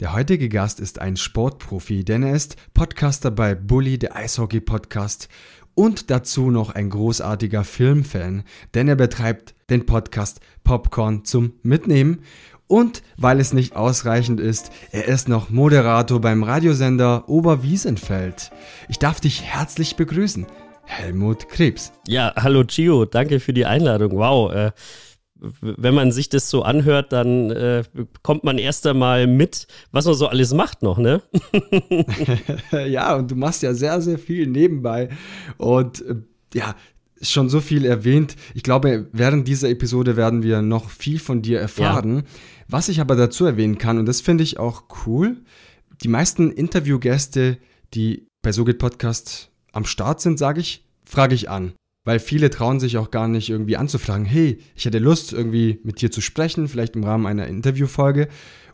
Der heutige Gast ist ein Sportprofi, denn er ist Podcaster bei Bully, der Eishockey-Podcast und dazu noch ein großartiger Filmfan, denn er betreibt den Podcast Popcorn zum Mitnehmen und weil es nicht ausreichend ist, er ist noch Moderator beim Radiosender Oberwiesenfeld. Ich darf dich herzlich begrüßen, Helmut Krebs. Ja, hallo Gio, danke für die Einladung. Wow, äh, wenn man sich das so anhört, dann äh, kommt man erst einmal mit, was man so alles macht noch, ne? ja, und du machst ja sehr, sehr viel nebenbei. Und äh, ja, schon so viel erwähnt. Ich glaube, während dieser Episode werden wir noch viel von dir erfahren. Ja. Was ich aber dazu erwähnen kann, und das finde ich auch cool, die meisten Interviewgäste, die bei So geht Podcast am Start sind, sage ich, frage ich an weil viele trauen sich auch gar nicht irgendwie anzufragen, hey, ich hätte Lust irgendwie mit dir zu sprechen, vielleicht im Rahmen einer Interviewfolge.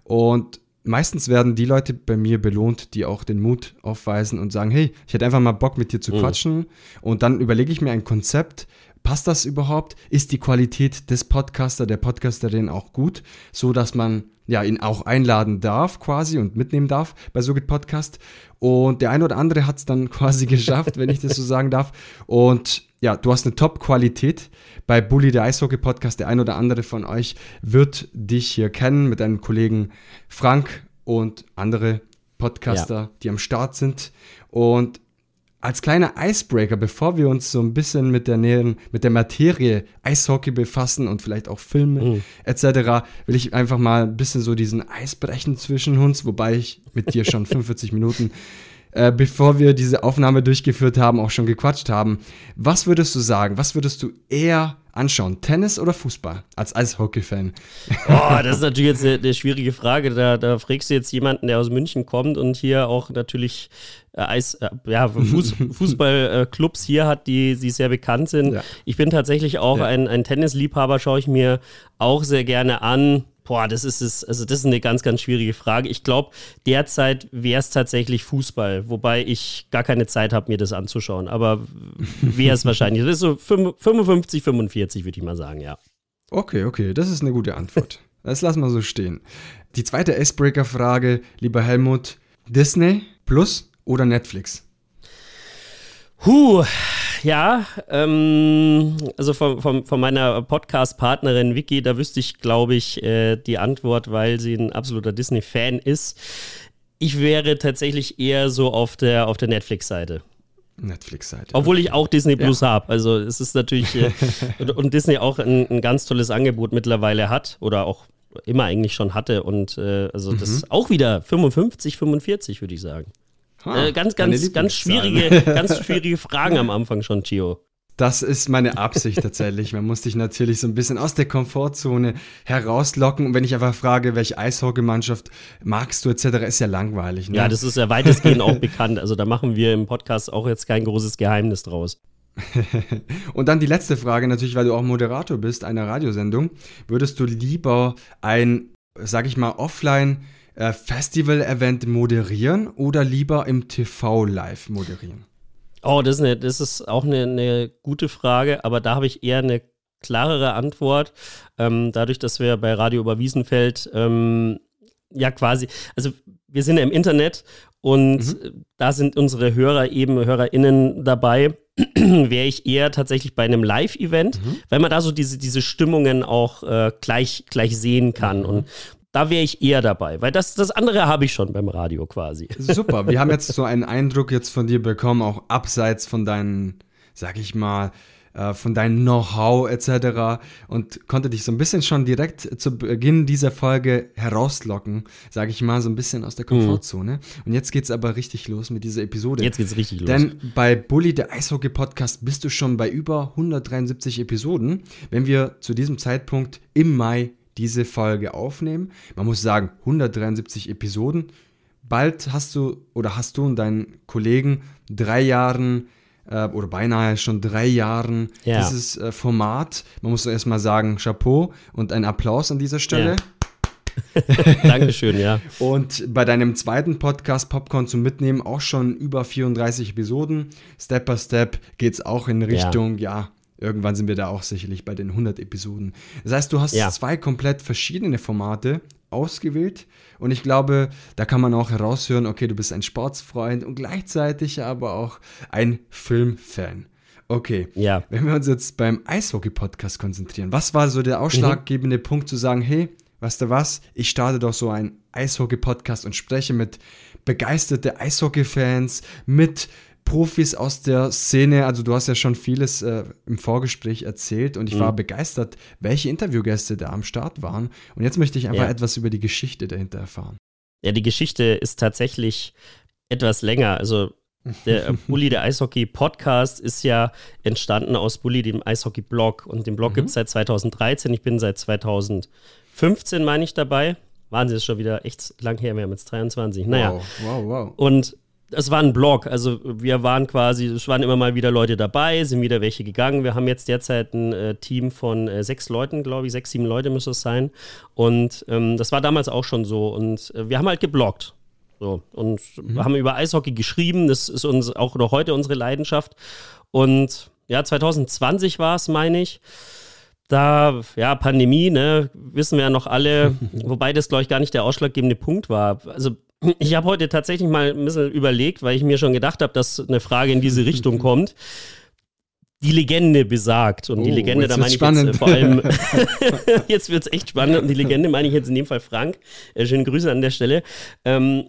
Und meistens werden die Leute bei mir belohnt, die auch den Mut aufweisen und sagen, hey, ich hätte einfach mal Bock mit dir zu mhm. quatschen. Und dann überlege ich mir ein Konzept, passt das überhaupt? Ist die Qualität des Podcaster, der Podcasterin auch gut, so dass man ja ihn auch einladen darf quasi und mitnehmen darf bei So geht Podcast. Und der eine oder andere hat es dann quasi geschafft, wenn ich das so sagen darf. Und ja, du hast eine Top-Qualität. Bei Bully, der Eishockey-Podcast, der ein oder andere von euch wird dich hier kennen mit deinem Kollegen Frank und andere Podcaster, ja. die am Start sind. Und als kleiner Icebreaker, bevor wir uns so ein bisschen mit der Nähen, mit der Materie Eishockey befassen und vielleicht auch Filme mhm. etc., will ich einfach mal ein bisschen so diesen Eis brechen zwischen uns, wobei ich mit dir schon 45 Minuten äh, bevor wir diese Aufnahme durchgeführt haben, auch schon gequatscht haben. Was würdest du sagen? Was würdest du eher anschauen? Tennis oder Fußball als Eishockey-Fan? Oh, das ist natürlich jetzt eine, eine schwierige Frage. Da, da, fragst du jetzt jemanden, der aus München kommt und hier auch natürlich äh, Eis, äh, ja, Fuß, Fußballclubs hier hat, die, die sehr bekannt sind. Ja. Ich bin tatsächlich auch ja. ein, ein Tennisliebhaber, schaue ich mir auch sehr gerne an. Boah, das ist es, also das ist eine ganz, ganz schwierige Frage. Ich glaube, derzeit wäre es tatsächlich Fußball, wobei ich gar keine Zeit habe, mir das anzuschauen. Aber wäre es wahrscheinlich. Das ist so 55, 45, würde ich mal sagen, ja. Okay, okay, das ist eine gute Antwort. Das lassen wir so stehen. Die zweite Icebreaker-Frage, lieber Helmut: Disney Plus oder Netflix? Huh, ja, ähm, also von, von, von meiner Podcast-Partnerin Vicky, da wüsste ich, glaube ich, äh, die Antwort, weil sie ein absoluter Disney-Fan ist. Ich wäre tatsächlich eher so auf der, auf der Netflix-Seite. Netflix-Seite. Obwohl ich auch Disney Plus ja. habe. Also es ist natürlich, äh, und, und, Disney auch ein, ein, ganz tolles Angebot mittlerweile hat oder auch immer eigentlich schon hatte. Und äh, also mhm. das auch wieder 55, 45, würde ich sagen. Ha, äh, ganz, ganz, ganz schwierige, ganz schwierige Fragen am Anfang schon, Gio. Das ist meine Absicht tatsächlich. Man muss dich natürlich so ein bisschen aus der Komfortzone herauslocken. Und wenn ich einfach frage, welche Eishockeymannschaft magst du etc., ist ja langweilig. Ne? Ja, das ist ja weitestgehend auch bekannt. Also da machen wir im Podcast auch jetzt kein großes Geheimnis draus. und dann die letzte Frage natürlich, weil du auch Moderator bist einer Radiosendung. Würdest du lieber ein, sag ich mal, offline äh, Festival-Event moderieren oder lieber im TV live moderieren? Oh, das ist, eine, das ist auch eine, eine gute Frage, aber da habe ich eher eine klarere Antwort. Ähm, dadurch, dass wir bei Radio Oberwiesenfeld ähm, ja quasi, also wir sind ja im Internet und mhm. da sind unsere Hörer eben, HörerInnen dabei. wäre ich eher tatsächlich bei einem Live-Event, mhm. weil man da so diese, diese Stimmungen auch äh, gleich, gleich sehen kann. Mhm. Und da wäre ich eher dabei, weil das, das andere habe ich schon beim Radio quasi. Super, wir haben jetzt so einen Eindruck jetzt von dir bekommen, auch abseits von deinen, sag ich mal, äh, von deinem Know-how etc. und konnte dich so ein bisschen schon direkt zu Beginn dieser Folge herauslocken, sage ich mal, so ein bisschen aus der Komfortzone. Mhm. Und jetzt geht es aber richtig los mit dieser Episode. Jetzt geht es richtig los. Denn bei Bully, der Eishockey-Podcast, bist du schon bei über 173 Episoden. Wenn wir zu diesem Zeitpunkt im Mai diese Folge aufnehmen. Man muss sagen, 173 Episoden. Bald hast du oder hast du und deinen Kollegen drei Jahren äh, oder beinahe schon drei Jahren ja. dieses äh, Format. Man muss erstmal sagen, Chapeau und ein Applaus an dieser Stelle. Ja. Dankeschön, ja. Und bei deinem zweiten Podcast Popcorn zum Mitnehmen auch schon über 34 Episoden. Step by Step geht es auch in Richtung, ja, ja Irgendwann sind wir da auch sicherlich bei den 100 Episoden. Das heißt, du hast ja. zwei komplett verschiedene Formate ausgewählt. Und ich glaube, da kann man auch heraushören, okay, du bist ein Sportsfreund und gleichzeitig aber auch ein Filmfan. Okay, ja. wenn wir uns jetzt beim Eishockey-Podcast konzentrieren, was war so der ausschlaggebende mhm. Punkt zu sagen, hey, weißt du was, ich starte doch so einen Eishockey-Podcast und spreche mit begeisterte Eishockey-Fans, mit Profis aus der Szene. Also du hast ja schon vieles äh, im Vorgespräch erzählt und ich mhm. war begeistert, welche Interviewgäste da am Start waren. Und jetzt möchte ich einfach ja. etwas über die Geschichte dahinter erfahren. Ja, die Geschichte ist tatsächlich etwas länger. Also der Bully der Eishockey Podcast ist ja entstanden aus Bully, dem Eishockey Blog. Und den Blog mhm. gibt es seit 2013. Ich bin seit 2015, meine ich, dabei. Wahnsinn, ist schon wieder echt lang her. Wir haben jetzt 23. Naja. Wow, wow, wow. Und es war ein Blog, also wir waren quasi, es waren immer mal wieder Leute dabei, sind wieder welche gegangen. Wir haben jetzt derzeit ein äh, Team von äh, sechs Leuten, glaube ich, sechs, sieben Leute müsste es sein. Und ähm, das war damals auch schon so. Und äh, wir haben halt gebloggt. So, und mhm. haben über Eishockey geschrieben. Das ist uns auch noch heute unsere Leidenschaft. Und ja, 2020 war es, meine ich. Da, ja, Pandemie, ne, wissen wir ja noch alle, wobei das, glaube ich, gar nicht der ausschlaggebende Punkt war. Also ich habe heute tatsächlich mal ein bisschen überlegt, weil ich mir schon gedacht habe, dass eine Frage in diese Richtung kommt. Die Legende besagt, und oh, die Legende, da meine ich spannend. jetzt äh, vor allem, jetzt wird es echt spannend, und die Legende meine ich jetzt in dem Fall Frank, äh, schöne Grüße an der Stelle, ähm,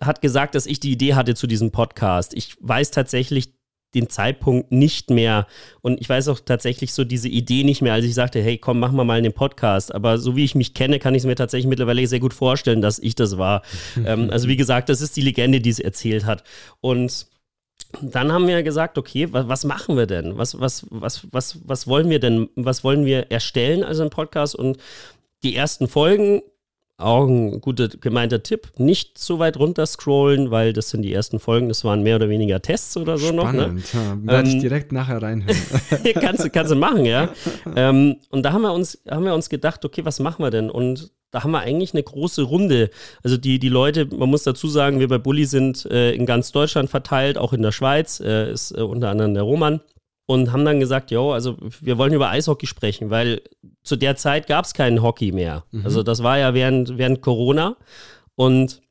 hat gesagt, dass ich die Idee hatte zu diesem Podcast. Ich weiß tatsächlich den Zeitpunkt nicht mehr. Und ich weiß auch tatsächlich so diese Idee nicht mehr, als ich sagte, hey, komm, mach mal mal einen Podcast. Aber so wie ich mich kenne, kann ich es mir tatsächlich mittlerweile sehr gut vorstellen, dass ich das war. ähm, also wie gesagt, das ist die Legende, die es erzählt hat. Und dann haben wir gesagt, okay, was, was, machen wir denn? Was, was, was, was, was wollen wir denn, was wollen wir erstellen als ein Podcast? Und die ersten Folgen auch ein guter gemeinter Tipp. Nicht so weit runter scrollen, weil das sind die ersten Folgen, das waren mehr oder weniger Tests oder so Spannend, noch. Ne? Ja, werde ähm, ich direkt nachher reinhören. kannst, kannst du machen, ja. ähm, und da haben wir, uns, haben wir uns gedacht, okay, was machen wir denn? Und da haben wir eigentlich eine große Runde. Also die, die Leute, man muss dazu sagen, wir bei Bulli sind äh, in ganz Deutschland verteilt, auch in der Schweiz, äh, ist äh, unter anderem der Roman und haben dann gesagt, jo, also wir wollen über Eishockey sprechen, weil zu der Zeit gab es keinen Hockey mehr. Mhm. Also das war ja während, während Corona und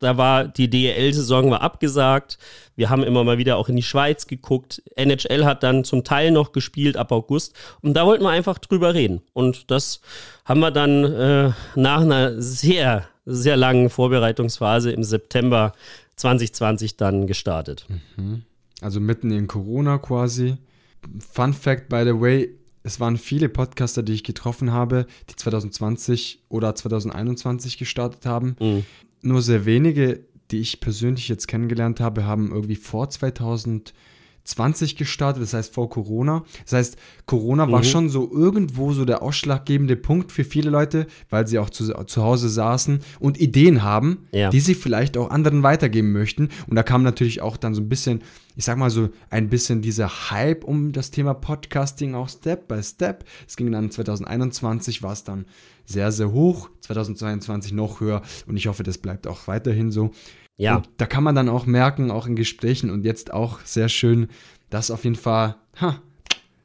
da war die DEL-Saison war abgesagt. Wir haben immer mal wieder auch in die Schweiz geguckt. NHL hat dann zum Teil noch gespielt ab August. Und da wollten wir einfach drüber reden. Und das haben wir dann äh, nach einer sehr, sehr langen Vorbereitungsphase im September 2020 dann gestartet. Mhm. Also mitten in Corona quasi. Fun Fact, by the way, es waren viele Podcaster, die ich getroffen habe, die 2020 oder 2021 gestartet haben. Mhm. Nur sehr wenige, die ich persönlich jetzt kennengelernt habe, haben irgendwie vor 2000 20 gestartet, das heißt vor Corona. Das heißt, Corona mhm. war schon so irgendwo so der ausschlaggebende Punkt für viele Leute, weil sie auch zu, zu Hause saßen und Ideen haben, ja. die sie vielleicht auch anderen weitergeben möchten. Und da kam natürlich auch dann so ein bisschen, ich sag mal so, ein bisschen dieser Hype um das Thema Podcasting auch Step by Step. Es ging dann 2021, war es dann sehr, sehr hoch, 2022 noch höher und ich hoffe, das bleibt auch weiterhin so. Ja. Und da kann man dann auch merken, auch in Gesprächen und jetzt auch sehr schön, dass auf jeden Fall, ha,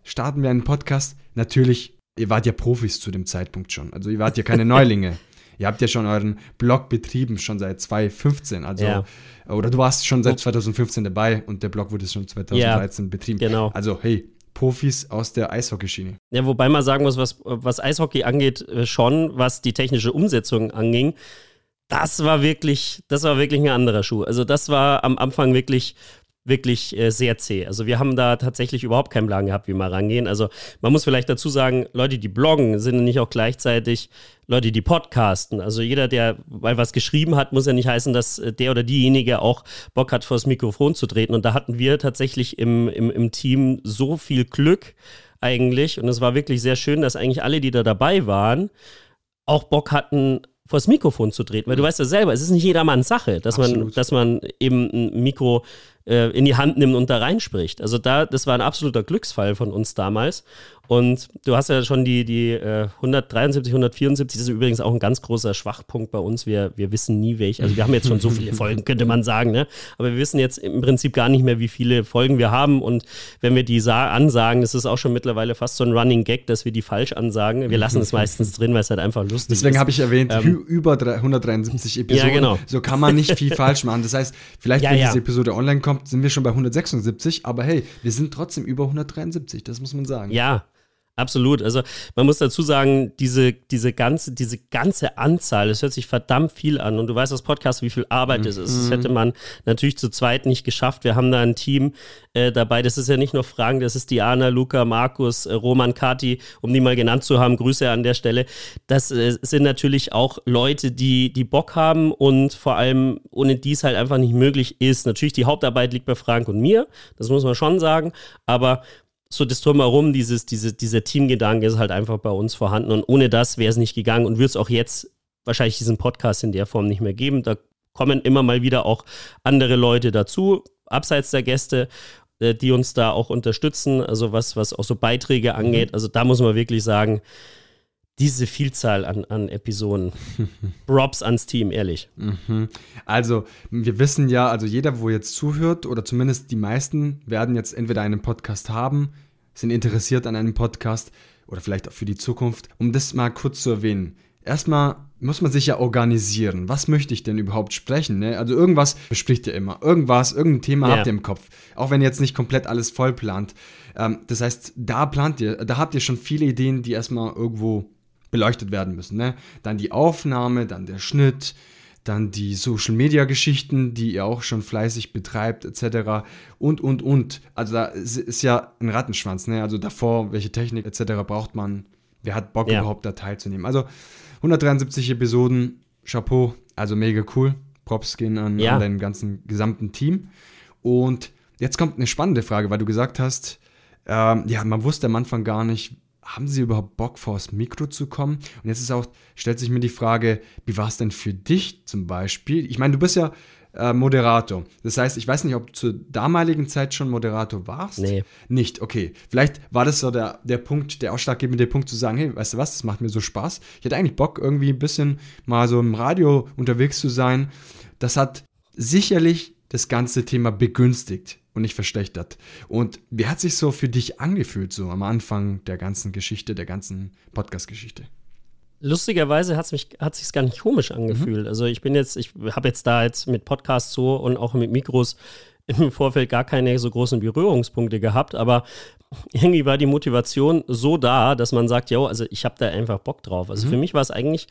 starten wir einen Podcast. Natürlich, ihr wart ja Profis zu dem Zeitpunkt schon. Also ihr wart ja keine Neulinge. ihr habt ja schon euren Blog betrieben, schon seit 2015. Also, ja. oder du warst schon seit 2015 dabei und der Blog wurde schon 2013 ja, betrieben. Genau. Also, hey, Profis aus der Eishockeyschiene. Ja, wobei man sagen muss, was, was Eishockey angeht, äh, schon, was die technische Umsetzung anging, das war wirklich, das war wirklich ein anderer Schuh. Also das war am Anfang wirklich wirklich äh, sehr zäh. Also wir haben da tatsächlich überhaupt keinen Plan gehabt, wie wir rangehen. Also man muss vielleicht dazu sagen, Leute, die bloggen, sind nicht auch gleichzeitig Leute, die podcasten. Also jeder, der mal was geschrieben hat, muss ja nicht heißen, dass äh, der oder diejenige auch Bock hat, vors Mikrofon zu treten. Und da hatten wir tatsächlich im, im, im Team so viel Glück eigentlich. Und es war wirklich sehr schön, dass eigentlich alle, die da dabei waren, auch Bock hatten, vors Mikrofon zu treten, weil du weißt ja selber, es ist nicht jedermanns Sache, dass man, dass man eben ein Mikro äh, in die Hand nimmt und da reinspricht. Also da, das war ein absoluter Glücksfall von uns damals. Und du hast ja schon die, die äh, 173, 174, das ist übrigens auch ein ganz großer Schwachpunkt bei uns. Wir, wir wissen nie welche. Also wir haben jetzt schon so viele Folgen, könnte man sagen, ne? Aber wir wissen jetzt im Prinzip gar nicht mehr, wie viele Folgen wir haben. Und wenn wir die ansagen, das ist auch schon mittlerweile fast so ein Running Gag, dass wir die falsch ansagen. Wir lassen es meistens drin, weil es halt einfach lustig Deswegen ist. Deswegen habe ich erwähnt, ähm, über 173 Episoden. Ja, genau. So kann man nicht viel falsch machen. Das heißt, vielleicht, ja, wenn ja. diese Episode online kommt, sind wir schon bei 176. Aber hey, wir sind trotzdem über 173. Das muss man sagen. Ja. Absolut. Also man muss dazu sagen, diese, diese, ganze, diese ganze Anzahl, es hört sich verdammt viel an. Und du weißt als Podcast, wie viel Arbeit es ist. Das mhm. hätte man natürlich zu zweit nicht geschafft. Wir haben da ein Team äh, dabei. Das ist ja nicht nur Fragen, das ist Diana, Luca, Markus, äh, Roman, Kati, um die mal genannt zu haben. Grüße an der Stelle. Das äh, sind natürlich auch Leute, die, die Bock haben und vor allem ohne dies halt einfach nicht möglich ist. Natürlich, die Hauptarbeit liegt bei Frank und mir. Das muss man schon sagen. Aber so das Drumherum, dieses, diese, dieser Teamgedanke ist halt einfach bei uns vorhanden. Und ohne das wäre es nicht gegangen und würde es auch jetzt wahrscheinlich diesen Podcast in der Form nicht mehr geben. Da kommen immer mal wieder auch andere Leute dazu, abseits der Gäste, äh, die uns da auch unterstützen, also was, was auch so Beiträge angeht. Mhm. Also da muss man wirklich sagen, diese Vielzahl an, an Episoden. Props ans Team, ehrlich. Mhm. Also, wir wissen ja, also jeder, wo jetzt zuhört, oder zumindest die meisten, werden jetzt entweder einen Podcast haben, sind interessiert an einem Podcast oder vielleicht auch für die Zukunft. Um das mal kurz zu erwähnen. Erstmal muss man sich ja organisieren. Was möchte ich denn überhaupt sprechen? Ne? Also irgendwas bespricht ihr immer. Irgendwas, irgendein Thema ja. habt ihr im Kopf. Auch wenn ihr jetzt nicht komplett alles voll plant. Ähm, das heißt, da plant ihr, da habt ihr schon viele Ideen, die erstmal irgendwo beleuchtet werden müssen. Ne? Dann die Aufnahme, dann der Schnitt, dann die Social Media Geschichten, die ihr auch schon fleißig betreibt, etc. Und, und, und. Also da ist ja ein Rattenschwanz. Ne? Also davor, welche Technik etc. braucht man? Wer hat Bock ja. überhaupt da teilzunehmen? Also 173 Episoden, Chapeau, also mega cool. Props gehen an, ja. an deinen ganzen gesamten Team. Und jetzt kommt eine spannende Frage, weil du gesagt hast, ähm, ja, man wusste am Anfang gar nicht, haben sie überhaupt Bock, vors Mikro zu kommen? Und jetzt ist auch, stellt sich mir die Frage, wie war es denn für dich zum Beispiel? Ich meine, du bist ja äh, Moderator. Das heißt, ich weiß nicht, ob du zur damaligen Zeit schon Moderator warst. Nee. Nicht, okay. Vielleicht war das so der, der Punkt, der ausschlaggebende Punkt zu sagen, hey, weißt du was, das macht mir so Spaß. Ich hätte eigentlich Bock, irgendwie ein bisschen mal so im Radio unterwegs zu sein. Das hat sicherlich das ganze Thema begünstigt und nicht verschlechtert. Und wie hat sich so für dich angefühlt, so am Anfang der ganzen Geschichte, der ganzen Podcast-Geschichte? Lustigerweise hat es mich hat sich's gar nicht komisch angefühlt. Mhm. Also ich bin jetzt, ich habe jetzt da jetzt mit Podcasts so und auch mit Mikros im Vorfeld gar keine so großen Berührungspunkte gehabt, aber irgendwie war die Motivation so da, dass man sagt, ja, also ich habe da einfach Bock drauf. Also mhm. für mich war es eigentlich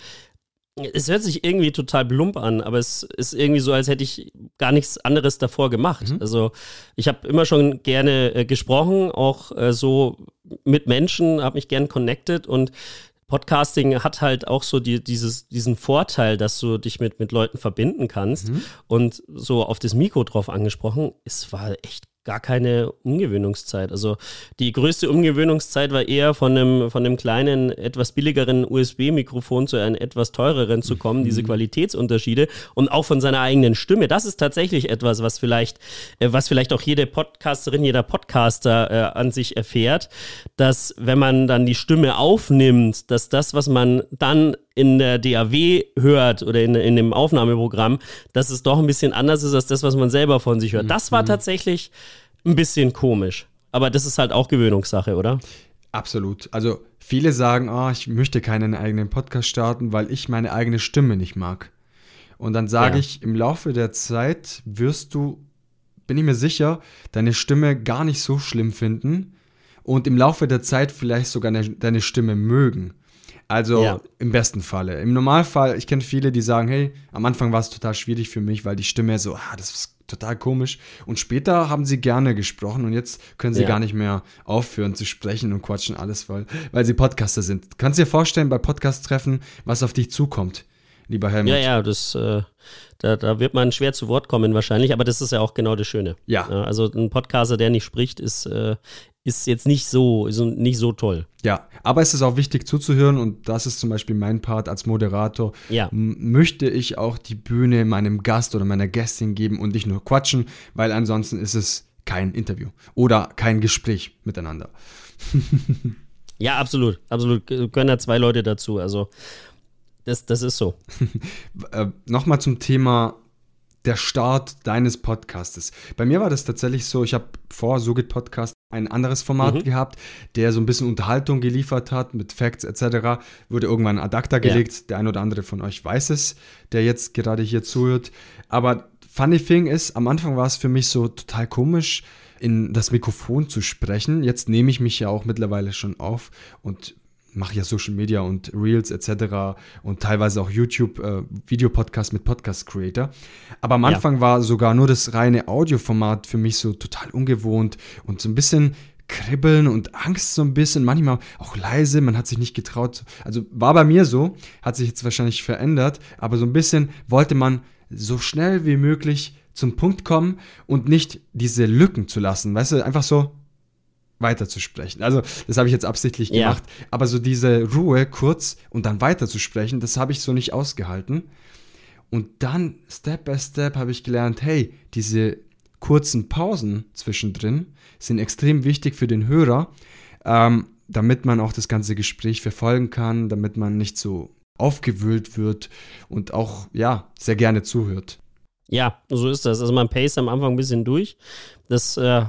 es hört sich irgendwie total plump an, aber es ist irgendwie so, als hätte ich gar nichts anderes davor gemacht. Mhm. Also ich habe immer schon gerne äh, gesprochen, auch äh, so mit Menschen, habe mich gern connected und Podcasting hat halt auch so die, dieses, diesen Vorteil, dass du dich mit, mit Leuten verbinden kannst. Mhm. Und so auf das Mikro drauf angesprochen, es war echt gar keine Umgewöhnungszeit. Also die größte Umgewöhnungszeit war eher von einem, von einem kleinen, etwas billigeren USB-Mikrofon zu einem etwas teureren zu kommen, mhm. diese Qualitätsunterschiede und auch von seiner eigenen Stimme. Das ist tatsächlich etwas, was vielleicht, äh, was vielleicht auch jede Podcasterin, jeder Podcaster äh, an sich erfährt, dass wenn man dann die Stimme aufnimmt, dass das, was man dann in der DAW hört oder in, in dem Aufnahmeprogramm, dass es doch ein bisschen anders ist als das, was man selber von sich hört. Das war mhm. tatsächlich ein bisschen komisch. Aber das ist halt auch Gewöhnungssache, oder? Absolut. Also viele sagen, oh, ich möchte keinen eigenen Podcast starten, weil ich meine eigene Stimme nicht mag. Und dann sage ja. ich, im Laufe der Zeit wirst du, bin ich mir sicher, deine Stimme gar nicht so schlimm finden und im Laufe der Zeit vielleicht sogar deine Stimme mögen. Also ja. im besten Falle. Im Normalfall, ich kenne viele, die sagen, hey, am Anfang war es total schwierig für mich, weil die Stimme so, ah, das ist total komisch. Und später haben sie gerne gesprochen und jetzt können sie ja. gar nicht mehr aufhören zu sprechen und quatschen alles, weil, weil sie Podcaster sind. Kannst du dir vorstellen, bei Podcast-Treffen, was auf dich zukommt, lieber Helmut? Ja, ja, das, äh, da, da wird man schwer zu Wort kommen wahrscheinlich, aber das ist ja auch genau das Schöne. Ja. Also ein Podcaster, der nicht spricht, ist, äh, ist jetzt nicht so, ist nicht so toll. Ja, aber es ist auch wichtig zuzuhören und das ist zum Beispiel mein Part als Moderator. Ja. Möchte ich auch die Bühne meinem Gast oder meiner Gästin geben und nicht nur quatschen, weil ansonsten ist es kein Interview oder kein Gespräch miteinander. ja, absolut, absolut. Können da zwei Leute dazu. Also das, das ist so. äh, Nochmal zum Thema der Start deines Podcastes. Bei mir war das tatsächlich so, ich habe vor Sugit Podcast ein anderes Format mhm. gehabt, der so ein bisschen Unterhaltung geliefert hat mit Facts etc. Wurde irgendwann ein Adapter gelegt. Ja. Der ein oder andere von euch weiß es, der jetzt gerade hier zuhört. Aber funny thing ist, am Anfang war es für mich so total komisch, in das Mikrofon zu sprechen. Jetzt nehme ich mich ja auch mittlerweile schon auf und mache ja Social Media und Reels etc. und teilweise auch YouTube äh, Videopodcast mit Podcast Creator. Aber am Anfang ja. war sogar nur das reine Audioformat für mich so total ungewohnt und so ein bisschen Kribbeln und Angst so ein bisschen, manchmal auch leise, man hat sich nicht getraut. Also war bei mir so, hat sich jetzt wahrscheinlich verändert, aber so ein bisschen wollte man so schnell wie möglich zum Punkt kommen und nicht diese Lücken zu lassen. Weißt du, einfach so, weiterzusprechen. Also, das habe ich jetzt absichtlich gemacht. Ja. Aber so diese Ruhe kurz und dann weiterzusprechen, das habe ich so nicht ausgehalten. Und dann, Step by Step, habe ich gelernt, hey, diese kurzen Pausen zwischendrin sind extrem wichtig für den Hörer, ähm, damit man auch das ganze Gespräch verfolgen kann, damit man nicht so aufgewühlt wird und auch, ja, sehr gerne zuhört. Ja, so ist das. Also man pace am Anfang ein bisschen durch. Das äh,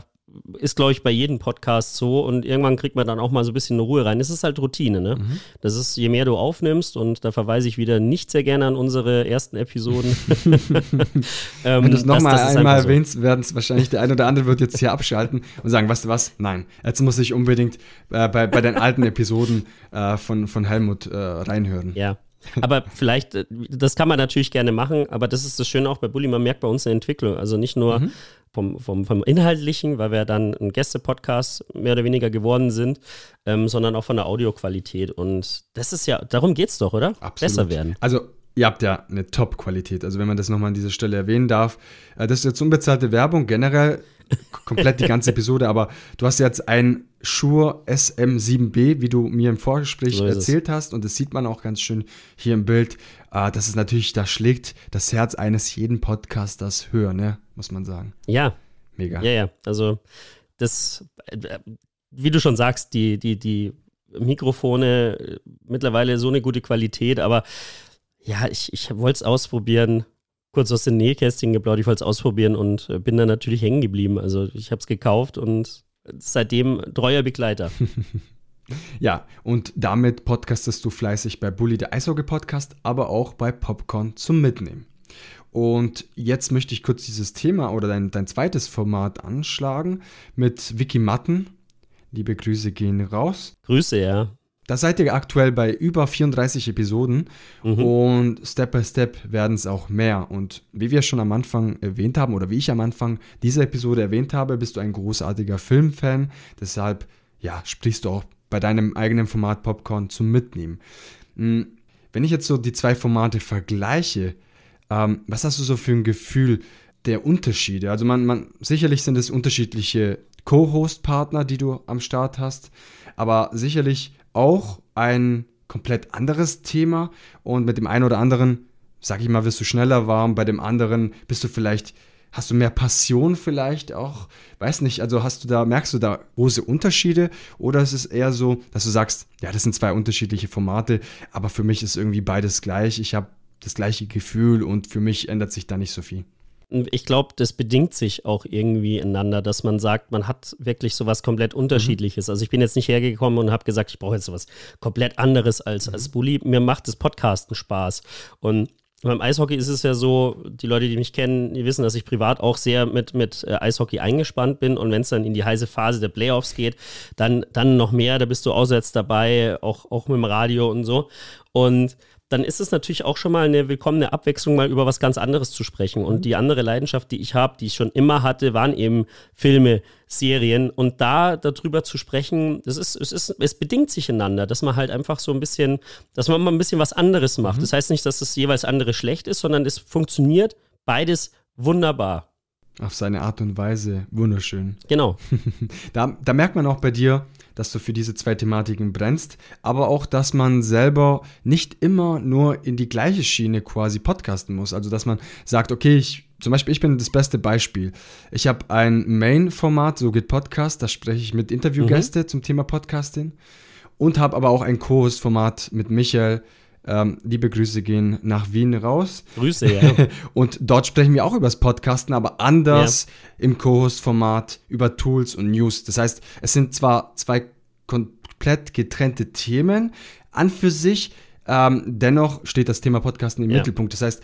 ist, glaube ich, bei jedem Podcast so und irgendwann kriegt man dann auch mal so ein bisschen eine Ruhe rein. Es ist halt Routine, ne? Mhm. Das ist, je mehr du aufnimmst und da verweise ich wieder nicht sehr gerne an unsere ersten Episoden. ähm, Wenn du es nochmal einmal so. erwähnst, werden es wahrscheinlich der eine oder andere wird jetzt hier abschalten und sagen, weißt du was? Nein, jetzt muss ich unbedingt äh, bei, bei den alten Episoden äh, von, von Helmut äh, reinhören. Ja, aber vielleicht, äh, das kann man natürlich gerne machen, aber das ist das Schöne auch bei Bully, man merkt bei uns eine Entwicklung. Also nicht nur mhm. vom, vom, vom Inhaltlichen, weil wir dann ein Gäste-Podcast mehr oder weniger geworden sind, ähm, sondern auch von der Audioqualität. Und das ist ja, darum geht es doch, oder? Absolut. Besser werden. Also ihr habt ja eine Top-Qualität. Also wenn man das nochmal an dieser Stelle erwähnen darf. Äh, das ist jetzt unbezahlte Werbung generell komplett die ganze Episode, aber du hast jetzt ein Shure SM7B, wie du mir im Vorgespräch so erzählt hast, und das sieht man auch ganz schön hier im Bild. Äh, das ist natürlich, da schlägt das Herz eines jeden Podcasters höher, ne? Muss man sagen. Ja. Mega. Ja, ja. Also, das, äh, wie du schon sagst, die, die, die Mikrofone äh, mittlerweile so eine gute Qualität, aber ja, ich, ich wollte es ausprobieren kurz aus den Nähkästchen geplaudert, ich wollte es ausprobieren und äh, bin dann natürlich hängen geblieben. Also ich habe es gekauft und seitdem treuer Begleiter. ja, und damit podcastest du fleißig bei Bully der Eishockey-Podcast, aber auch bei Popcorn zum Mitnehmen. Und jetzt möchte ich kurz dieses Thema oder dein, dein zweites Format anschlagen mit Vicky Matten. Liebe Grüße gehen raus. Grüße, ja. Da seid ihr aktuell bei über 34 Episoden mhm. und Step by Step werden es auch mehr. Und wie wir schon am Anfang erwähnt haben oder wie ich am Anfang dieser Episode erwähnt habe, bist du ein großartiger Filmfan. Deshalb, ja, sprichst du auch bei deinem eigenen Format Popcorn zum Mitnehmen. Hm, wenn ich jetzt so die zwei Formate vergleiche, ähm, was hast du so für ein Gefühl der Unterschiede? Also man, man sicherlich sind es unterschiedliche Co-Host-Partner, die du am Start hast, aber sicherlich auch ein komplett anderes Thema. Und mit dem einen oder anderen, sag ich mal, wirst du schneller warm, bei dem anderen bist du vielleicht, hast du mehr Passion vielleicht auch, weiß nicht, also hast du da, merkst du da große Unterschiede? Oder ist es eher so, dass du sagst, ja, das sind zwei unterschiedliche Formate, aber für mich ist irgendwie beides gleich, ich habe das gleiche Gefühl und für mich ändert sich da nicht so viel ich glaube, das bedingt sich auch irgendwie ineinander, dass man sagt, man hat wirklich sowas komplett Unterschiedliches. Mhm. Also ich bin jetzt nicht hergekommen und habe gesagt, ich brauche jetzt sowas komplett anderes als, mhm. als Bully. Mir macht das Podcasten Spaß. Und beim Eishockey ist es ja so, die Leute, die mich kennen, die wissen, dass ich privat auch sehr mit, mit äh, Eishockey eingespannt bin. Und wenn es dann in die heiße Phase der Playoffs geht, dann, dann noch mehr, da bist du auswärts dabei, auch, auch mit dem Radio und so. Und dann ist es natürlich auch schon mal eine willkommene Abwechslung, mal über was ganz anderes zu sprechen. Und mhm. die andere Leidenschaft, die ich habe, die ich schon immer hatte, waren eben Filme, Serien. Und da darüber zu sprechen, das ist, es ist, es bedingt sich einander, dass man halt einfach so ein bisschen, dass man mal ein bisschen was anderes macht. Mhm. Das heißt nicht, dass das jeweils andere schlecht ist, sondern es funktioniert beides wunderbar. Auf seine Art und Weise wunderschön. Genau. da, da merkt man auch bei dir, dass du für diese zwei Thematiken brennst, aber auch, dass man selber nicht immer nur in die gleiche Schiene quasi podcasten muss. Also, dass man sagt, okay, ich, zum Beispiel, ich bin das beste Beispiel. Ich habe ein Main-Format, so geht Podcast, da spreche ich mit Interviewgäste mhm. zum Thema Podcasting und habe aber auch ein Co-Host-Format mit Michael, ähm, liebe Grüße gehen nach Wien raus. Grüße, ja. und dort sprechen wir auch über das Podcasten, aber anders ja. im Co-Host-Format über Tools und News. Das heißt, es sind zwar zwei komplett getrennte Themen an für sich, ähm, dennoch steht das Thema Podcasten im ja. Mittelpunkt. Das heißt,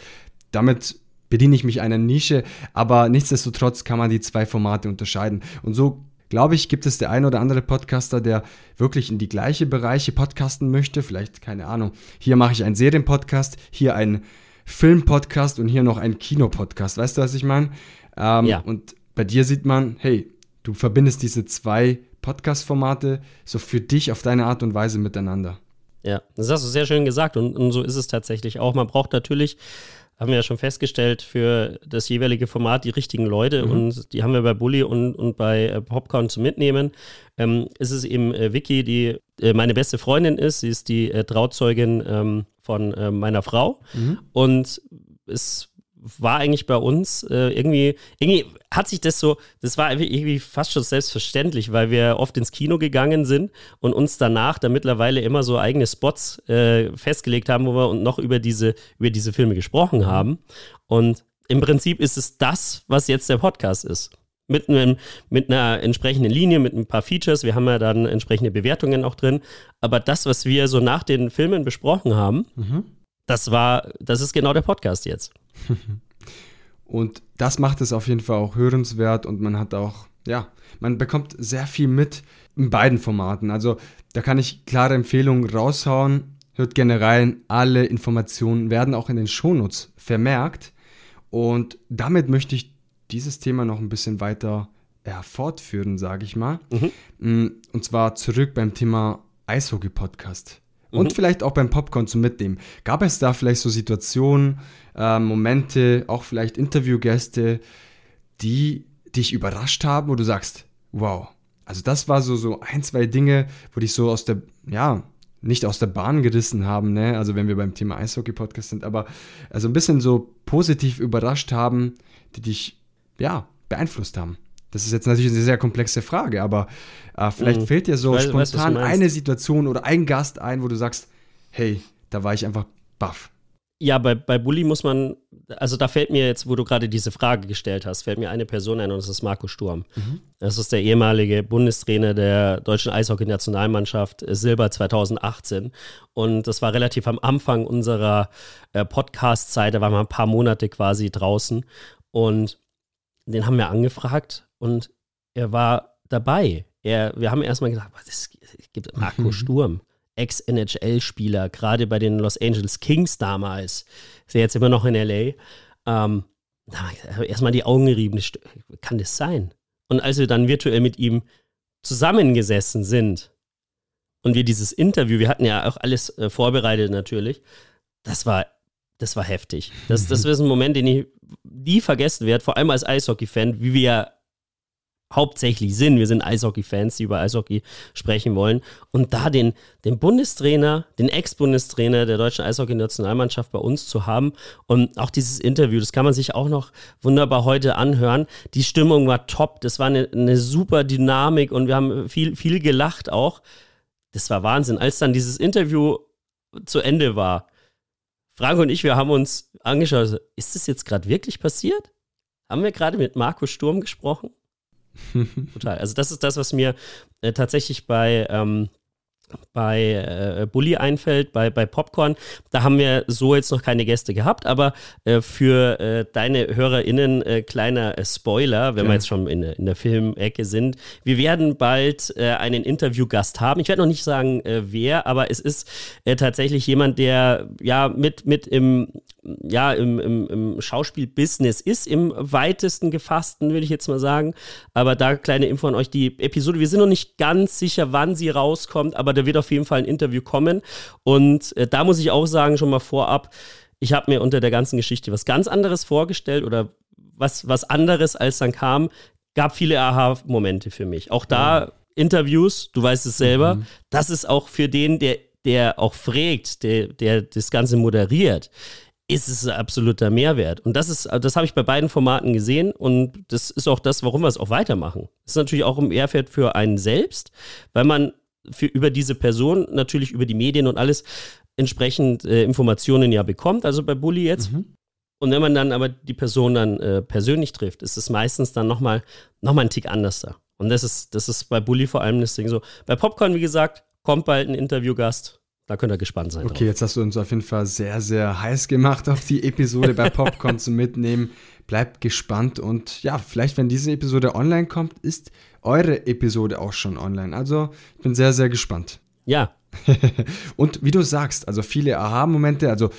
damit bediene ich mich einer Nische, aber nichtsdestotrotz kann man die zwei Formate unterscheiden. Und so glaube ich, gibt es der ein oder andere Podcaster, der wirklich in die gleiche Bereiche podcasten möchte. Vielleicht, keine Ahnung. Hier mache ich einen Serienpodcast, hier einen Filmpodcast und hier noch einen Kinopodcast. Weißt du, was ich meine? Ähm, ja. Und bei dir sieht man, hey, du verbindest diese zwei Podcast-Formate so für dich auf deine Art und Weise miteinander. Ja, das hast du sehr schön gesagt und, und so ist es tatsächlich auch. Man braucht natürlich haben wir ja schon festgestellt, für das jeweilige Format die richtigen Leute mhm. und die haben wir bei Bully und, und bei äh, Popcorn zu mitnehmen. Ähm, ist es eben äh, Vicky, die äh, meine beste Freundin ist. Sie ist die äh, Trauzeugin ähm, von äh, meiner Frau mhm. und es war eigentlich bei uns äh, irgendwie, irgendwie hat sich das so, das war irgendwie fast schon selbstverständlich, weil wir oft ins Kino gegangen sind und uns danach da mittlerweile immer so eigene Spots äh, festgelegt haben, wo wir und noch über diese, über diese Filme gesprochen haben. Und im Prinzip ist es das, was jetzt der Podcast ist. Mit, einem, mit einer entsprechenden Linie, mit ein paar Features. Wir haben ja dann entsprechende Bewertungen auch drin. Aber das, was wir so nach den Filmen besprochen haben, mhm. das war, das ist genau der Podcast jetzt. Und das macht es auf jeden Fall auch hörenswert und man hat auch, ja, man bekommt sehr viel mit in beiden Formaten. Also da kann ich klare Empfehlungen raushauen. Hört generell alle Informationen werden auch in den Shownotes vermerkt. Und damit möchte ich dieses Thema noch ein bisschen weiter ja, fortführen, sage ich mal. Mhm. Mm, und zwar zurück beim Thema Eishockey-Podcast. Und mhm. vielleicht auch beim Popcorn zum Mitnehmen. Gab es da vielleicht so Situationen, äh, Momente, auch vielleicht Interviewgäste, die dich überrascht haben, wo du sagst, wow, also das war so, so ein, zwei Dinge, wo dich so aus der, ja, nicht aus der Bahn gerissen haben, ne? Also wenn wir beim Thema Eishockey-Podcast sind, aber also ein bisschen so positiv überrascht haben, die dich, ja, beeinflusst haben. Das ist jetzt natürlich eine sehr komplexe Frage, aber äh, vielleicht mhm. fällt dir so weiß, spontan weiß, eine Situation oder ein Gast ein, wo du sagst, hey, da war ich einfach baff. Ja, bei, bei Bulli muss man, also da fällt mir jetzt, wo du gerade diese Frage gestellt hast, fällt mir eine Person ein und das ist Marco Sturm. Mhm. Das ist der ehemalige Bundestrainer der deutschen Eishockey-Nationalmannschaft äh, Silber 2018. Und das war relativ am Anfang unserer äh, Podcast-Zeit, da waren wir ein paar Monate quasi draußen. Und den haben wir angefragt und er war dabei. Er, wir haben erstmal gedacht, es gibt Marco mhm. Sturm. Ex-NHL-Spieler, gerade bei den Los Angeles Kings damals, ist er jetzt immer noch in LA. Ähm, erstmal die Augen gerieben, kann das sein? Und als wir dann virtuell mit ihm zusammengesessen sind und wir dieses Interview, wir hatten ja auch alles äh, vorbereitet natürlich, das war, das war heftig. Das, das ist ein Moment, den ich nie vergessen werde, vor allem als Eishockey-Fan, wie wir hauptsächlich sind. Wir sind Eishockey-Fans, die über Eishockey sprechen wollen. Und da den, den Bundestrainer, den Ex-Bundestrainer der deutschen Eishockey-Nationalmannschaft bei uns zu haben und auch dieses Interview, das kann man sich auch noch wunderbar heute anhören. Die Stimmung war top, das war eine, eine super Dynamik und wir haben viel, viel gelacht auch. Das war Wahnsinn. Als dann dieses Interview zu Ende war, Frank und ich, wir haben uns angeschaut, ist das jetzt gerade wirklich passiert? Haben wir gerade mit Marco Sturm gesprochen? Total. Also das ist das, was mir äh, tatsächlich bei ähm, bei äh, Bully einfällt, bei, bei Popcorn. Da haben wir so jetzt noch keine Gäste gehabt, aber äh, für äh, deine HörerInnen äh, kleiner äh, Spoiler, wenn ja. wir jetzt schon in, in der Filmecke sind. Wir werden bald äh, einen Interviewgast haben. Ich werde noch nicht sagen, äh, wer, aber es ist tatsächlich jemand, der ja mit, mit im, ja, im, im, im Schauspielbusiness ist, im weitesten gefassten, würde ich jetzt mal sagen. Aber da kleine Info an euch, die Episode, wir sind noch nicht ganz sicher, wann sie rauskommt, aber da wird auf jeden Fall ein Interview kommen. Und äh, da muss ich auch sagen, schon mal vorab, ich habe mir unter der ganzen Geschichte was ganz anderes vorgestellt oder was, was anderes, als dann kam. Gab viele Aha-Momente für mich. Auch da Interviews, du weißt es selber, mhm. das ist auch für den, der, der auch fragt, der, der das Ganze moderiert, ist es ein absoluter Mehrwert. Und das ist, das habe ich bei beiden Formaten gesehen und das ist auch das, warum wir es auch weitermachen. Das ist natürlich auch ein Mehrwert für einen selbst, weil man für, über diese Person natürlich über die Medien und alles entsprechend äh, Informationen ja bekommt, also bei Bully jetzt. Mhm. Und wenn man dann aber die Person dann äh, persönlich trifft, ist es meistens dann nochmal noch mal ein Tick anders da. Und das ist, das ist bei Bully vor allem das Ding so. Bei Popcorn, wie gesagt, kommt bald ein Interviewgast. Da könnt ihr gespannt sein. Okay, drauf. jetzt hast du uns auf jeden Fall sehr, sehr heiß gemacht auf die Episode bei Popcorn zum Mitnehmen. Bleibt gespannt und ja, vielleicht, wenn diese Episode online kommt, ist eure Episode auch schon online. Also, ich bin sehr, sehr gespannt. Ja. und wie du sagst, also viele Aha-Momente, also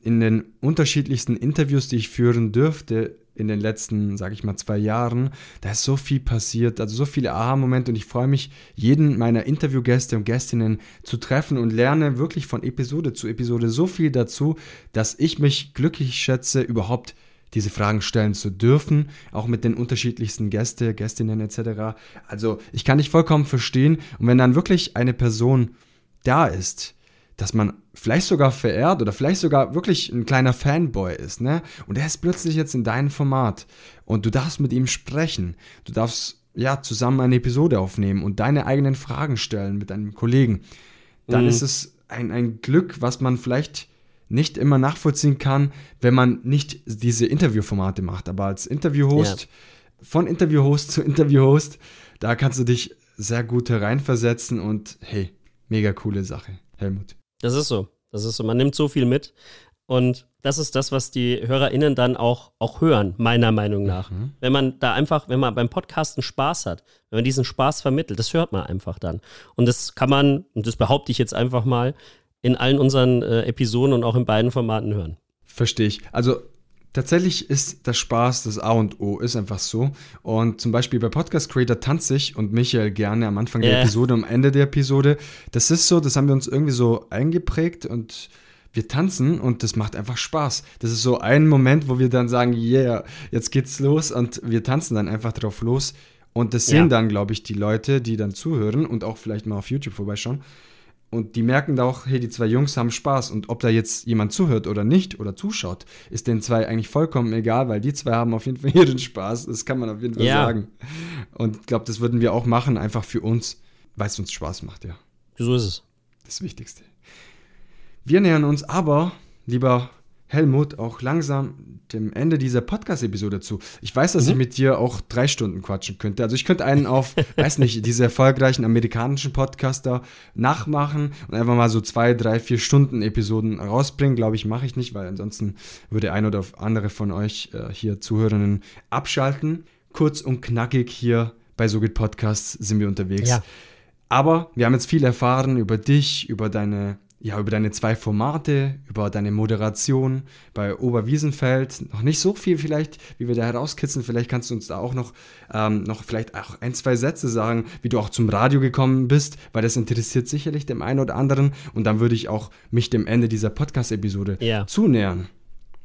in den unterschiedlichsten Interviews, die ich führen dürfte, in den letzten, sage ich mal, zwei Jahren. Da ist so viel passiert, also so viele Aha-Momente und ich freue mich, jeden meiner Interviewgäste und Gästinnen zu treffen und lerne wirklich von Episode zu Episode so viel dazu, dass ich mich glücklich schätze, überhaupt diese Fragen stellen zu dürfen, auch mit den unterschiedlichsten Gäste, Gästinnen etc. Also ich kann dich vollkommen verstehen und wenn dann wirklich eine Person da ist, dass man vielleicht sogar verehrt oder vielleicht sogar wirklich ein kleiner Fanboy ist, ne? Und er ist plötzlich jetzt in deinem Format und du darfst mit ihm sprechen. Du darfst ja zusammen eine Episode aufnehmen und deine eigenen Fragen stellen mit deinem Kollegen. Dann mhm. ist es ein, ein Glück, was man vielleicht nicht immer nachvollziehen kann, wenn man nicht diese Interviewformate macht. Aber als Interviewhost, ja. von Interviewhost zu Interviewhost, da kannst du dich sehr gut hereinversetzen und hey, mega coole Sache, Helmut. Das ist so. Das ist so. Man nimmt so viel mit. Und das ist das, was die HörerInnen dann auch, auch hören, meiner Meinung nach. Mhm. Wenn man da einfach, wenn man beim Podcasten Spaß hat, wenn man diesen Spaß vermittelt, das hört man einfach dann. Und das kann man, und das behaupte ich jetzt einfach mal, in allen unseren äh, Episoden und auch in beiden Formaten hören. Verstehe ich. Also tatsächlich ist das Spaß das A und O, ist einfach so. Und zum Beispiel bei Podcast Creator tanze ich und Michael gerne am Anfang der yeah. Episode, am Ende der Episode. Das ist so, das haben wir uns irgendwie so eingeprägt und wir tanzen und das macht einfach Spaß. Das ist so ein Moment, wo wir dann sagen, yeah, jetzt geht's los und wir tanzen dann einfach drauf los. Und das sehen ja. dann, glaube ich, die Leute, die dann zuhören und auch vielleicht mal auf YouTube vorbeischauen. Und die merken da auch, hey, die zwei Jungs haben Spaß. Und ob da jetzt jemand zuhört oder nicht oder zuschaut, ist den zwei eigentlich vollkommen egal, weil die zwei haben auf jeden Fall ihren Spaß. Das kann man auf jeden Fall ja. sagen. Und ich glaube, das würden wir auch machen, einfach für uns, weil es uns Spaß macht, ja. So ist es. Das Wichtigste. Wir nähern uns aber, lieber Helmut, auch langsam dem Ende dieser Podcast-Episode zu. Ich weiß, dass mhm. ich mit dir auch drei Stunden quatschen könnte. Also ich könnte einen auf, weiß nicht, diese erfolgreichen amerikanischen Podcaster nachmachen und einfach mal so zwei, drei, vier Stunden Episoden rausbringen. Glaube ich, mache ich nicht, weil ansonsten würde ein oder andere von euch äh, hier Zuhörerinnen abschalten. Kurz und knackig hier bei So geht Podcasts sind wir unterwegs. Ja. Aber wir haben jetzt viel erfahren über dich, über deine ja, über deine zwei Formate, über deine Moderation bei Oberwiesenfeld. Noch nicht so viel vielleicht, wie wir da herauskitzeln. Vielleicht kannst du uns da auch noch, ähm, noch vielleicht auch ein, zwei Sätze sagen, wie du auch zum Radio gekommen bist, weil das interessiert sicherlich dem einen oder anderen. Und dann würde ich auch mich dem Ende dieser Podcast-Episode ja. zunähern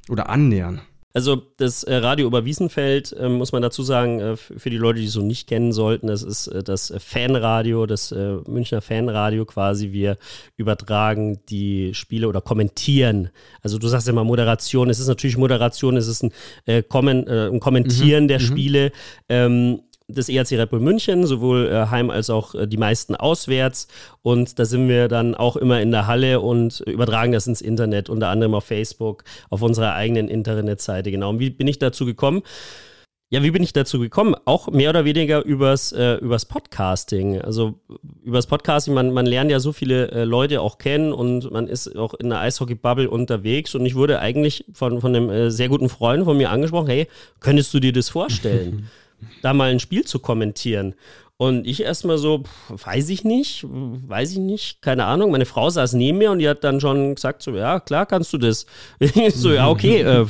oder annähern. Also das äh, Radio Oberwiesenfeld, äh, muss man dazu sagen, äh, für die Leute, die es so nicht kennen sollten, das ist äh, das Fanradio, das Münchner Fanradio quasi. Wir übertragen die Spiele oder kommentieren. Also du sagst ja immer Moderation, es ist natürlich Moderation, es ist ein, äh, Kommen, ein Kommentieren mhm. der mhm. Spiele. Ähm, des ERC Red Bull München, sowohl äh, heim als auch äh, die meisten auswärts. Und da sind wir dann auch immer in der Halle und übertragen das ins Internet, unter anderem auf Facebook, auf unserer eigenen Internetseite. Genau. Und wie bin ich dazu gekommen? Ja, wie bin ich dazu gekommen? Auch mehr oder weniger übers, äh, übers Podcasting. Also übers Podcasting, man, man lernt ja so viele äh, Leute auch kennen und man ist auch in der Eishockey-Bubble unterwegs. Und ich wurde eigentlich von, von einem äh, sehr guten Freund von mir angesprochen, hey, könntest du dir das vorstellen? da mal ein Spiel zu kommentieren. Und ich erstmal so, weiß ich nicht, weiß ich nicht, keine Ahnung. Meine Frau saß neben mir und die hat dann schon gesagt, so, ja, klar kannst du das. so, ja, okay, äh,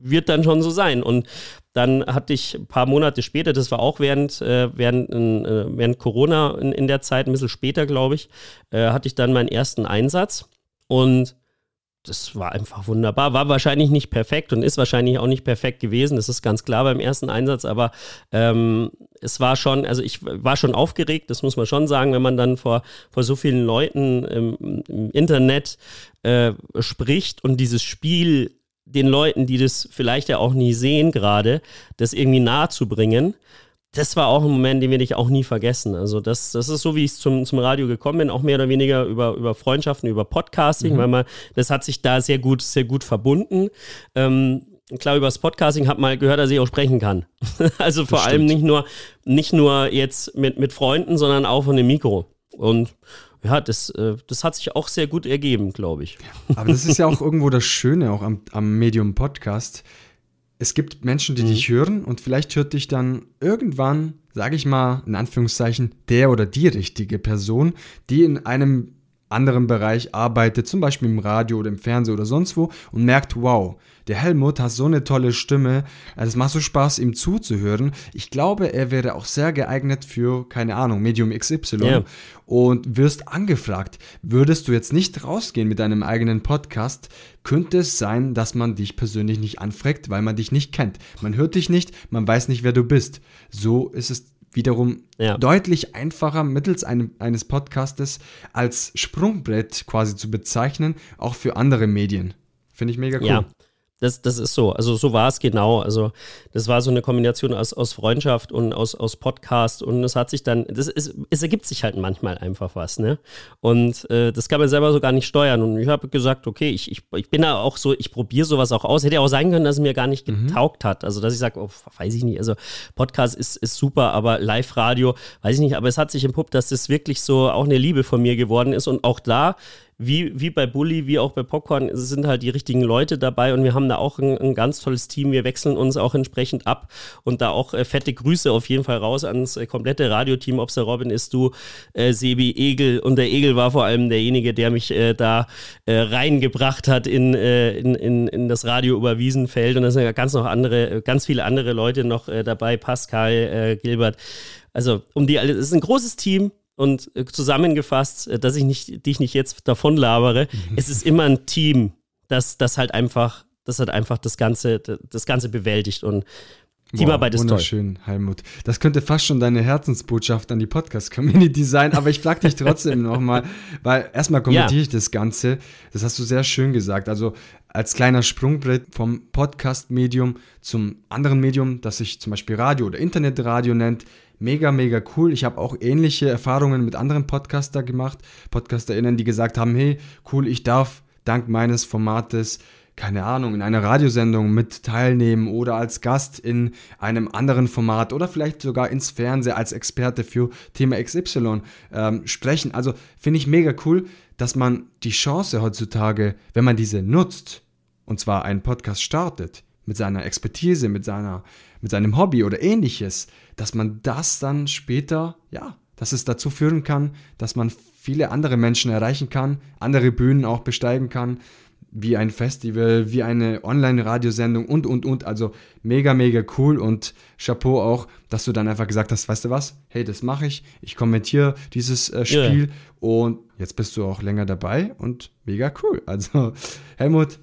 wird dann schon so sein. Und dann hatte ich ein paar Monate später, das war auch während, äh, während, äh, während Corona in, in, der Zeit, ein bisschen später, glaube ich, äh, hatte ich dann meinen ersten Einsatz. Und das war einfach wunderbar. War wahrscheinlich nicht perfekt und ist wahrscheinlich auch nicht perfekt gewesen. Das ist ganz klar beim ersten Einsatz, aber ähm, es war schon, also ich war schon aufgeregt, das muss man schon sagen, wenn man dann vor, vor so vielen Leuten im, im Internet äh, spricht und dieses Spiel den Leuten, die das vielleicht ja auch nie sehen gerade, das irgendwie nahe zu bringen das war auch ein Moment, den werde ich auch nie vergessen. Also das, das ist so, wie ich zum, zum Radio gekommen bin, auch mehr oder weniger über, über Freundschaften, über Podcasting, mhm. weil man, das hat sich da sehr gut, sehr gut verbunden. Ähm, klar, über das Podcasting hat man gehört, dass ich auch sprechen kann. also vor allem nicht nur, nicht nur jetzt mit, mit Freunden, sondern auch von dem Mikro. Und ja, das, äh, das hat sich auch sehr gut ergeben, glaube ich. Aber das ist ja auch irgendwo das Schöne auch am, am Medium Podcast es gibt Menschen, die mhm. dich hören und vielleicht hört dich dann irgendwann, sage ich mal, in Anführungszeichen, der oder die richtige Person, die in einem anderen Bereich arbeitet, zum Beispiel im Radio oder im Fernsehen oder sonst wo und merkt, wow, der Helmut hat so eine tolle Stimme, also es macht so Spaß, ihm zuzuhören. Ich glaube, er wäre auch sehr geeignet für, keine Ahnung, Medium XY yeah. und wirst angefragt. Würdest du jetzt nicht rausgehen mit deinem eigenen Podcast, könnte es sein, dass man dich persönlich nicht anfragt, weil man dich nicht kennt. Man hört dich nicht, man weiß nicht, wer du bist. So ist es wiederum ja. deutlich einfacher mittels einem, eines Podcastes als Sprungbrett quasi zu bezeichnen, auch für andere Medien. Finde ich mega cool. Ja. Das, das ist so. Also so war es genau. Also das war so eine Kombination aus, aus Freundschaft und aus, aus Podcast und es hat sich dann, das ist, es ergibt sich halt manchmal einfach was, ne? Und äh, das kann man selber so gar nicht steuern. Und ich habe gesagt, okay, ich, ich, ich bin da auch so, ich probiere sowas auch aus. Hätte ja auch sein können, dass es mir gar nicht mhm. getaugt hat. Also dass ich sage, oh, weiß ich nicht. Also Podcast ist, ist super, aber Live-Radio, weiß ich nicht. Aber es hat sich entpuppt, dass das wirklich so auch eine Liebe von mir geworden ist. Und auch da wie, wie bei Bully, wie auch bei Popcorn, sind halt die richtigen Leute dabei und wir haben da auch ein, ein ganz tolles Team. Wir wechseln uns auch entsprechend ab und da auch äh, fette Grüße auf jeden Fall raus ans äh, komplette Radioteam, ob es der Robin ist, du, äh, Sebi, Egel und der Egel war vor allem derjenige, der mich äh, da äh, reingebracht hat in, äh, in, in, in das Radio über Wiesenfeld und da sind ja ganz noch andere, ganz viele andere Leute noch dabei, Pascal, Gilbert. Also um die alle, es ist ein großes Team, und äh, zusammengefasst, äh, dass ich nicht, dich nicht jetzt davon labere, mhm. es ist immer ein Team, das, das halt einfach, das hat einfach das Ganze, das Ganze bewältigt und Teamarbeit Boah, ist wunderschön, toll. Helmut. Das könnte fast schon deine Herzensbotschaft an die Podcast-Community sein, aber ich frage dich trotzdem nochmal, weil erstmal kommentiere ja. ich das Ganze. Das hast du sehr schön gesagt. Also als kleiner Sprungbrett vom Podcast-Medium zum anderen Medium, das sich zum Beispiel Radio oder Internetradio nennt, mega, mega cool. Ich habe auch ähnliche Erfahrungen mit anderen Podcaster gemacht, PodcasterInnen, die gesagt haben, hey, cool, ich darf dank meines Formates keine Ahnung, in einer Radiosendung mit teilnehmen oder als Gast in einem anderen Format oder vielleicht sogar ins Fernsehen als Experte für Thema XY ähm, sprechen. Also finde ich mega cool, dass man die Chance heutzutage, wenn man diese nutzt, und zwar einen Podcast startet, mit seiner Expertise, mit, seiner, mit seinem Hobby oder ähnliches, dass man das dann später, ja, dass es dazu führen kann, dass man viele andere Menschen erreichen kann, andere Bühnen auch besteigen kann, wie ein Festival, wie eine Online-Radiosendung und, und, und. Also mega, mega cool und Chapeau auch, dass du dann einfach gesagt hast, weißt du was, hey, das mache ich, ich kommentiere dieses äh, Spiel yeah. und jetzt bist du auch länger dabei und mega cool. Also Helmut,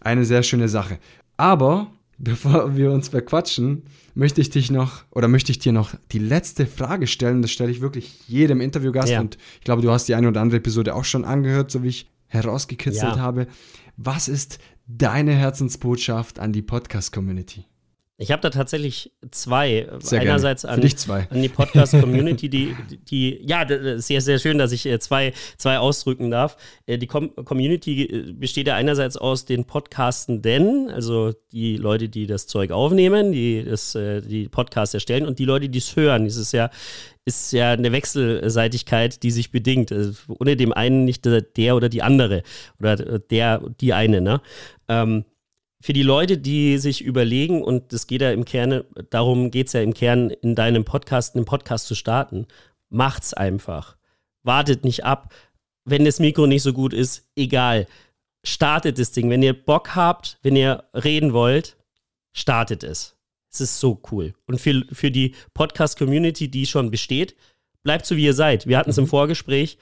eine sehr schöne Sache. Aber bevor wir uns verquatschen, möchte ich dich noch oder möchte ich dir noch die letzte Frage stellen. Das stelle ich wirklich jedem Interviewgast ja. und ich glaube, du hast die eine oder andere Episode auch schon angehört, so wie ich herausgekitzelt ja. habe. Was ist deine Herzensbotschaft an die Podcast-Community? Ich habe da tatsächlich zwei. Sehr Einerseits an, zwei. an, die Podcast-Community, die, die, ja, sehr, sehr schön, dass ich äh, zwei, zwei ausdrücken darf. Äh, die Com Community äh, besteht ja einerseits aus den Podcastenden, also die Leute, die das Zeug aufnehmen, die das, die Podcasts erstellen und die Leute, die es hören. Das ist ja, ist ja eine Wechselseitigkeit, die sich bedingt. Also ohne dem einen nicht der oder die andere oder der, die eine, ne? Ähm, für die Leute, die sich überlegen, und es geht ja im Kern, darum geht es ja im Kern, in deinem Podcast, einen Podcast zu starten, macht's einfach. Wartet nicht ab. Wenn das Mikro nicht so gut ist, egal. Startet das Ding. Wenn ihr Bock habt, wenn ihr reden wollt, startet es. Es ist so cool. Und für, für die Podcast-Community, die schon besteht, bleibt so, wie ihr seid. Wir hatten es im mhm. Vorgespräch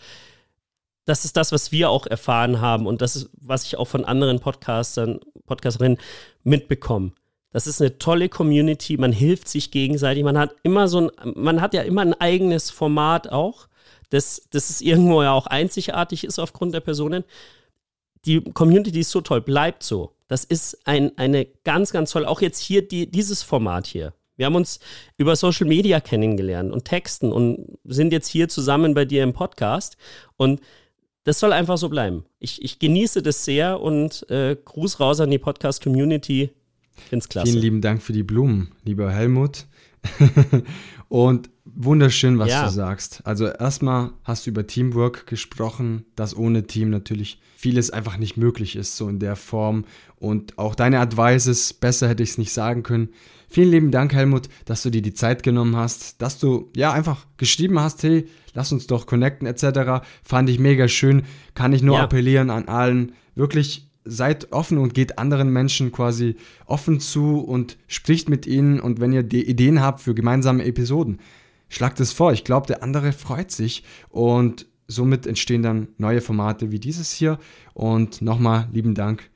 das ist das, was wir auch erfahren haben und das ist, was ich auch von anderen Podcastern, Podcasterinnen mitbekomme. Das ist eine tolle Community, man hilft sich gegenseitig, man hat immer so ein, man hat ja immer ein eigenes Format auch, das, das ist irgendwo ja auch einzigartig ist aufgrund der Personen. Die Community ist so toll, bleibt so. Das ist ein, eine ganz, ganz toll, auch jetzt hier die, dieses Format hier. Wir haben uns über Social Media kennengelernt und Texten und sind jetzt hier zusammen bei dir im Podcast. Und das soll einfach so bleiben. Ich, ich genieße das sehr und äh, Gruß raus an die Podcast-Community. Find's klasse. Vielen lieben Dank für die Blumen, lieber Helmut. und wunderschön, was ja. du sagst. Also erstmal hast du über Teamwork gesprochen, dass ohne Team natürlich vieles einfach nicht möglich ist, so in der Form. Und auch deine Advices, besser hätte ich es nicht sagen können. Vielen lieben Dank, Helmut, dass du dir die Zeit genommen hast, dass du ja einfach geschrieben hast, hey, lass uns doch connecten etc. Fand ich mega schön. Kann ich nur ja. appellieren an allen, wirklich seid offen und geht anderen Menschen quasi offen zu und spricht mit ihnen. Und wenn ihr Ideen habt für gemeinsame Episoden, schlagt es vor. Ich glaube, der andere freut sich und somit entstehen dann neue Formate wie dieses hier. Und nochmal lieben Dank,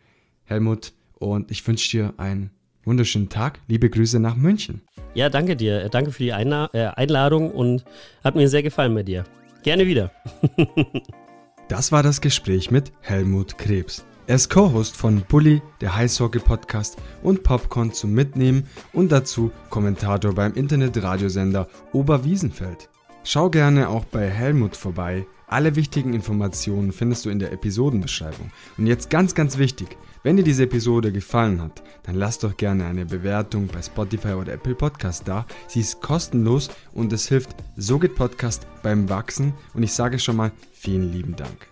Helmut. Und ich wünsche dir einen wunderschönen Tag. Liebe Grüße nach München. Ja, danke dir. Danke für die Einla äh, Einladung und hat mir sehr gefallen mit dir. Gerne wieder. das war das Gespräch mit Helmut Krebs. Er ist Co-Host von Bully, der Heißhockey-Podcast und Popcorn zum Mitnehmen und dazu Kommentator beim Internetradiosender Oberwiesenfeld. Schau gerne auch bei Helmut vorbei. Alle wichtigen Informationen findest du in der Episodenbeschreibung. Und jetzt ganz, ganz wichtig, wenn dir diese Episode gefallen hat, dann lass doch gerne eine Bewertung bei Spotify oder Apple Podcast da. Sie ist kostenlos und es hilft So geht Podcast beim Wachsen und ich sage schon mal vielen lieben Dank.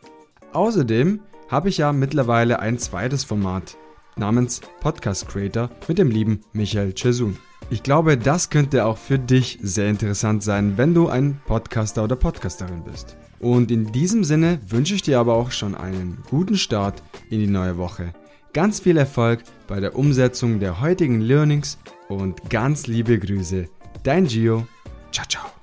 Außerdem habe ich ja mittlerweile ein zweites Format namens Podcast Creator mit dem lieben Michael Chesun. Ich glaube, das könnte auch für dich sehr interessant sein, wenn du ein Podcaster oder Podcasterin bist. Und in diesem Sinne wünsche ich dir aber auch schon einen guten Start in die neue Woche. Ganz viel Erfolg bei der Umsetzung der heutigen Learnings und ganz liebe Grüße. Dein Gio. Ciao, ciao.